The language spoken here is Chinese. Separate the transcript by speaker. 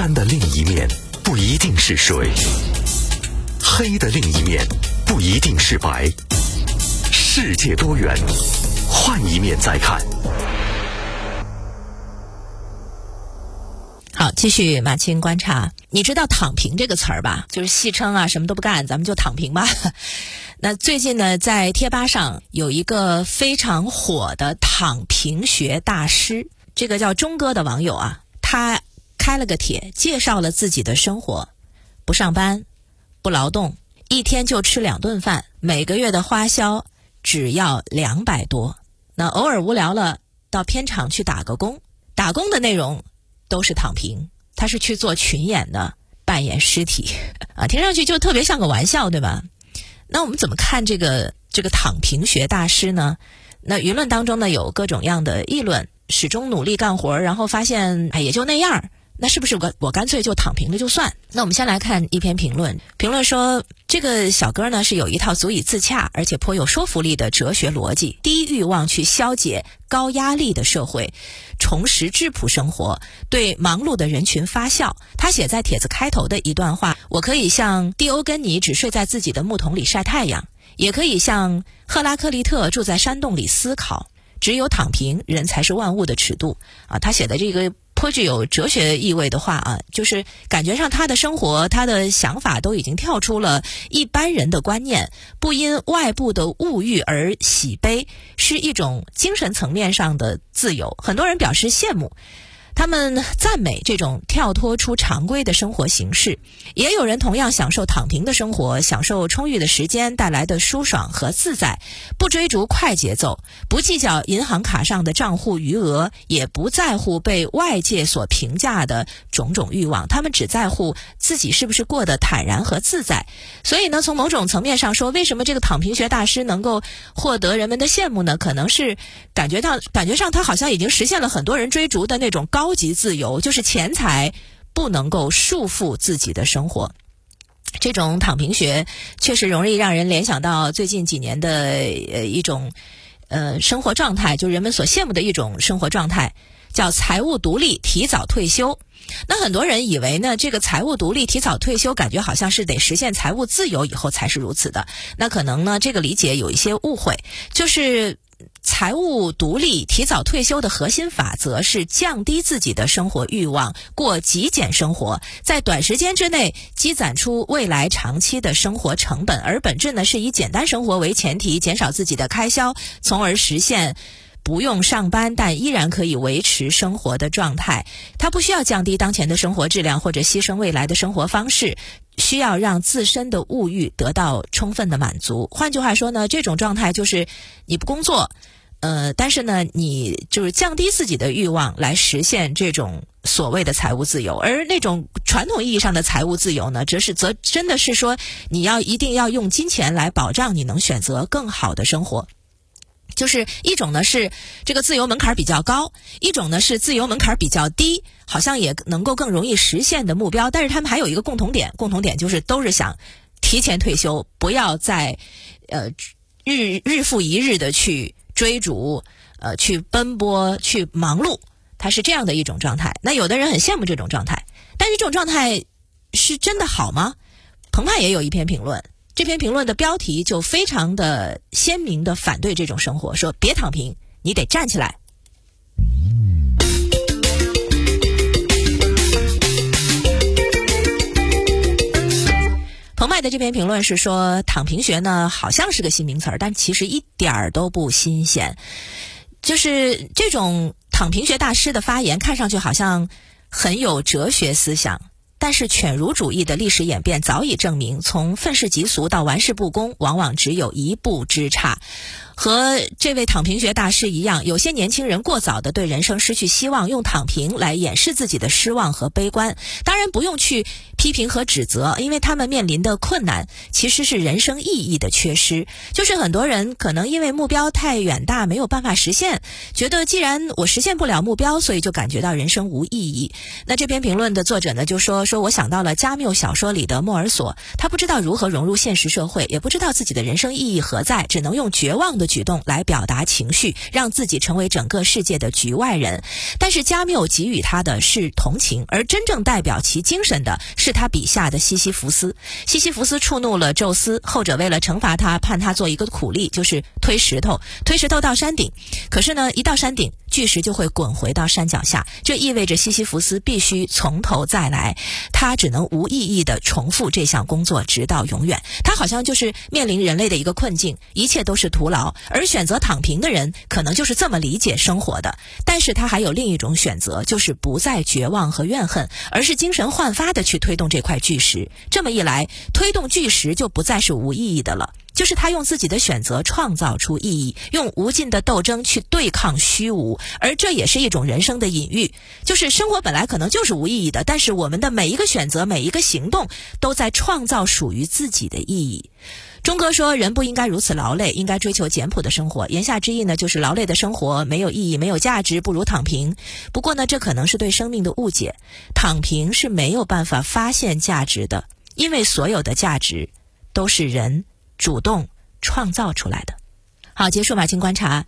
Speaker 1: 山的另一面不一定是水，黑的另一面不一定是白。世界多元，换一面再看。
Speaker 2: 好，继续马青观察。你知道“躺平”这个词儿吧？就是戏称啊，什么都不干，咱们就躺平吧。那最近呢，在贴吧上有一个非常火的躺平学大师，这个叫钟哥的网友啊，他开了个帖，介绍了自己的生活：不上班，不劳动，一天就吃两顿饭，每个月的花销只要两百多。那偶尔无聊了，到片场去打个工，打工的内容。都是躺平，他是去做群演的，扮演尸体 啊，听上去就特别像个玩笑，对吧？那我们怎么看这个这个躺平学大师呢？那舆论当中呢有各种样的议论，始终努力干活，然后发现哎也就那样。那是不是我我干脆就躺平了就算？那我们先来看一篇评论，评论说这个小哥呢是有一套足以自洽而且颇有说服力的哲学逻辑，低欲望去消解高压力的社会，重拾质朴生活，对忙碌的人群发笑。他写在帖子开头的一段话：我可以像蒂欧根尼只睡在自己的木桶里晒太阳，也可以像赫拉克利特住在山洞里思考。只有躺平，人才是万物的尺度啊！他写的这个。颇具有哲学意味的话啊，就是感觉上他的生活、他的想法都已经跳出了一般人的观念，不因外部的物欲而喜悲，是一种精神层面上的自由。很多人表示羡慕。他们赞美这种跳脱出常规的生活形式，也有人同样享受躺平的生活，享受充裕的时间带来的舒爽和自在，不追逐快节奏，不计较银行卡上的账户余额，也不在乎被外界所评价的种种欲望，他们只在乎自己是不是过得坦然和自在。所以呢，从某种层面上说，为什么这个躺平学大师能够获得人们的羡慕呢？可能是感觉到感觉上他好像已经实现了很多人追逐的那种高。超级自由就是钱财不能够束缚自己的生活，这种躺平学确实容易让人联想到最近几年的一种呃生活状态，就人们所羡慕的一种生活状态，叫财务独立、提早退休。那很多人以为呢，这个财务独立、提早退休，感觉好像是得实现财务自由以后才是如此的。那可能呢，这个理解有一些误会，就是。财务独立、提早退休的核心法则是降低自己的生活欲望，过极简生活，在短时间之内积攒出未来长期的生活成本。而本质呢，是以简单生活为前提，减少自己的开销，从而实现不用上班但依然可以维持生活的状态。它不需要降低当前的生活质量，或者牺牲未来的生活方式。需要让自身的物欲得到充分的满足。换句话说呢，这种状态就是你不工作，呃，但是呢，你就是降低自己的欲望来实现这种所谓的财务自由。而那种传统意义上的财务自由呢，则是则真的是说你要一定要用金钱来保障你能选择更好的生活。就是一种呢是这个自由门槛比较高，一种呢是自由门槛比较低，好像也能够更容易实现的目标。但是他们还有一个共同点，共同点就是都是想提前退休，不要再呃日日复一日的去追逐，呃去奔波去忙碌，他是这样的一种状态。那有的人很羡慕这种状态，但是这种状态是真的好吗？澎湃也有一篇评论。这篇评论的标题就非常的鲜明的反对这种生活，说别躺平，你得站起来。澎湃的这篇评论是说，躺平学呢好像是个新名词儿，但其实一点儿都不新鲜。就是这种躺平学大师的发言，看上去好像很有哲学思想。但是犬儒主义的历史演变早已证明，从愤世嫉俗到玩世不恭，往往只有一步之差。和这位躺平学大师一样，有些年轻人过早的对人生失去希望，用躺平来掩饰自己的失望和悲观。当然不用去批评和指责，因为他们面临的困难其实是人生意义的缺失。就是很多人可能因为目标太远大，没有办法实现，觉得既然我实现不了目标，所以就感觉到人生无意义。那这篇评论的作者呢，就说。说，我想到了加缪小说里的莫尔索，他不知道如何融入现实社会，也不知道自己的人生意义何在，只能用绝望的举动来表达情绪，让自己成为整个世界的局外人。但是加缪给予他的是同情，而真正代表其精神的是他笔下的西西弗斯。西西弗斯触怒了宙斯，后者为了惩罚他，判他做一个苦力，就是推石头，推石头到山顶。可是呢，一到山顶，巨石就会滚回到山脚下，这意味着西西弗斯必须从头再来，他只能无意义的重复这项工作，直到永远。他好像就是面临人类的一个困境，一切都是徒劳。而选择躺平的人，可能就是这么理解生活的。但是他还有另一种选择，就是不再绝望和怨恨，而是精神焕发的去推动这块巨石。这么一来，推动巨石就不再是无意义的了。就是他用自己的选择创造出意义，用无尽的斗争去对抗虚无，而这也是一种人生的隐喻。就是生活本来可能就是无意义的，但是我们的每一个选择、每一个行动，都在创造属于自己的意义。钟哥说，人不应该如此劳累，应该追求简朴的生活。言下之意呢，就是劳累的生活没有意义、没有价值，不如躺平。不过呢，这可能是对生命的误解。躺平是没有办法发现价值的，因为所有的价值都是人。主动创造出来的。好，结束马青观察。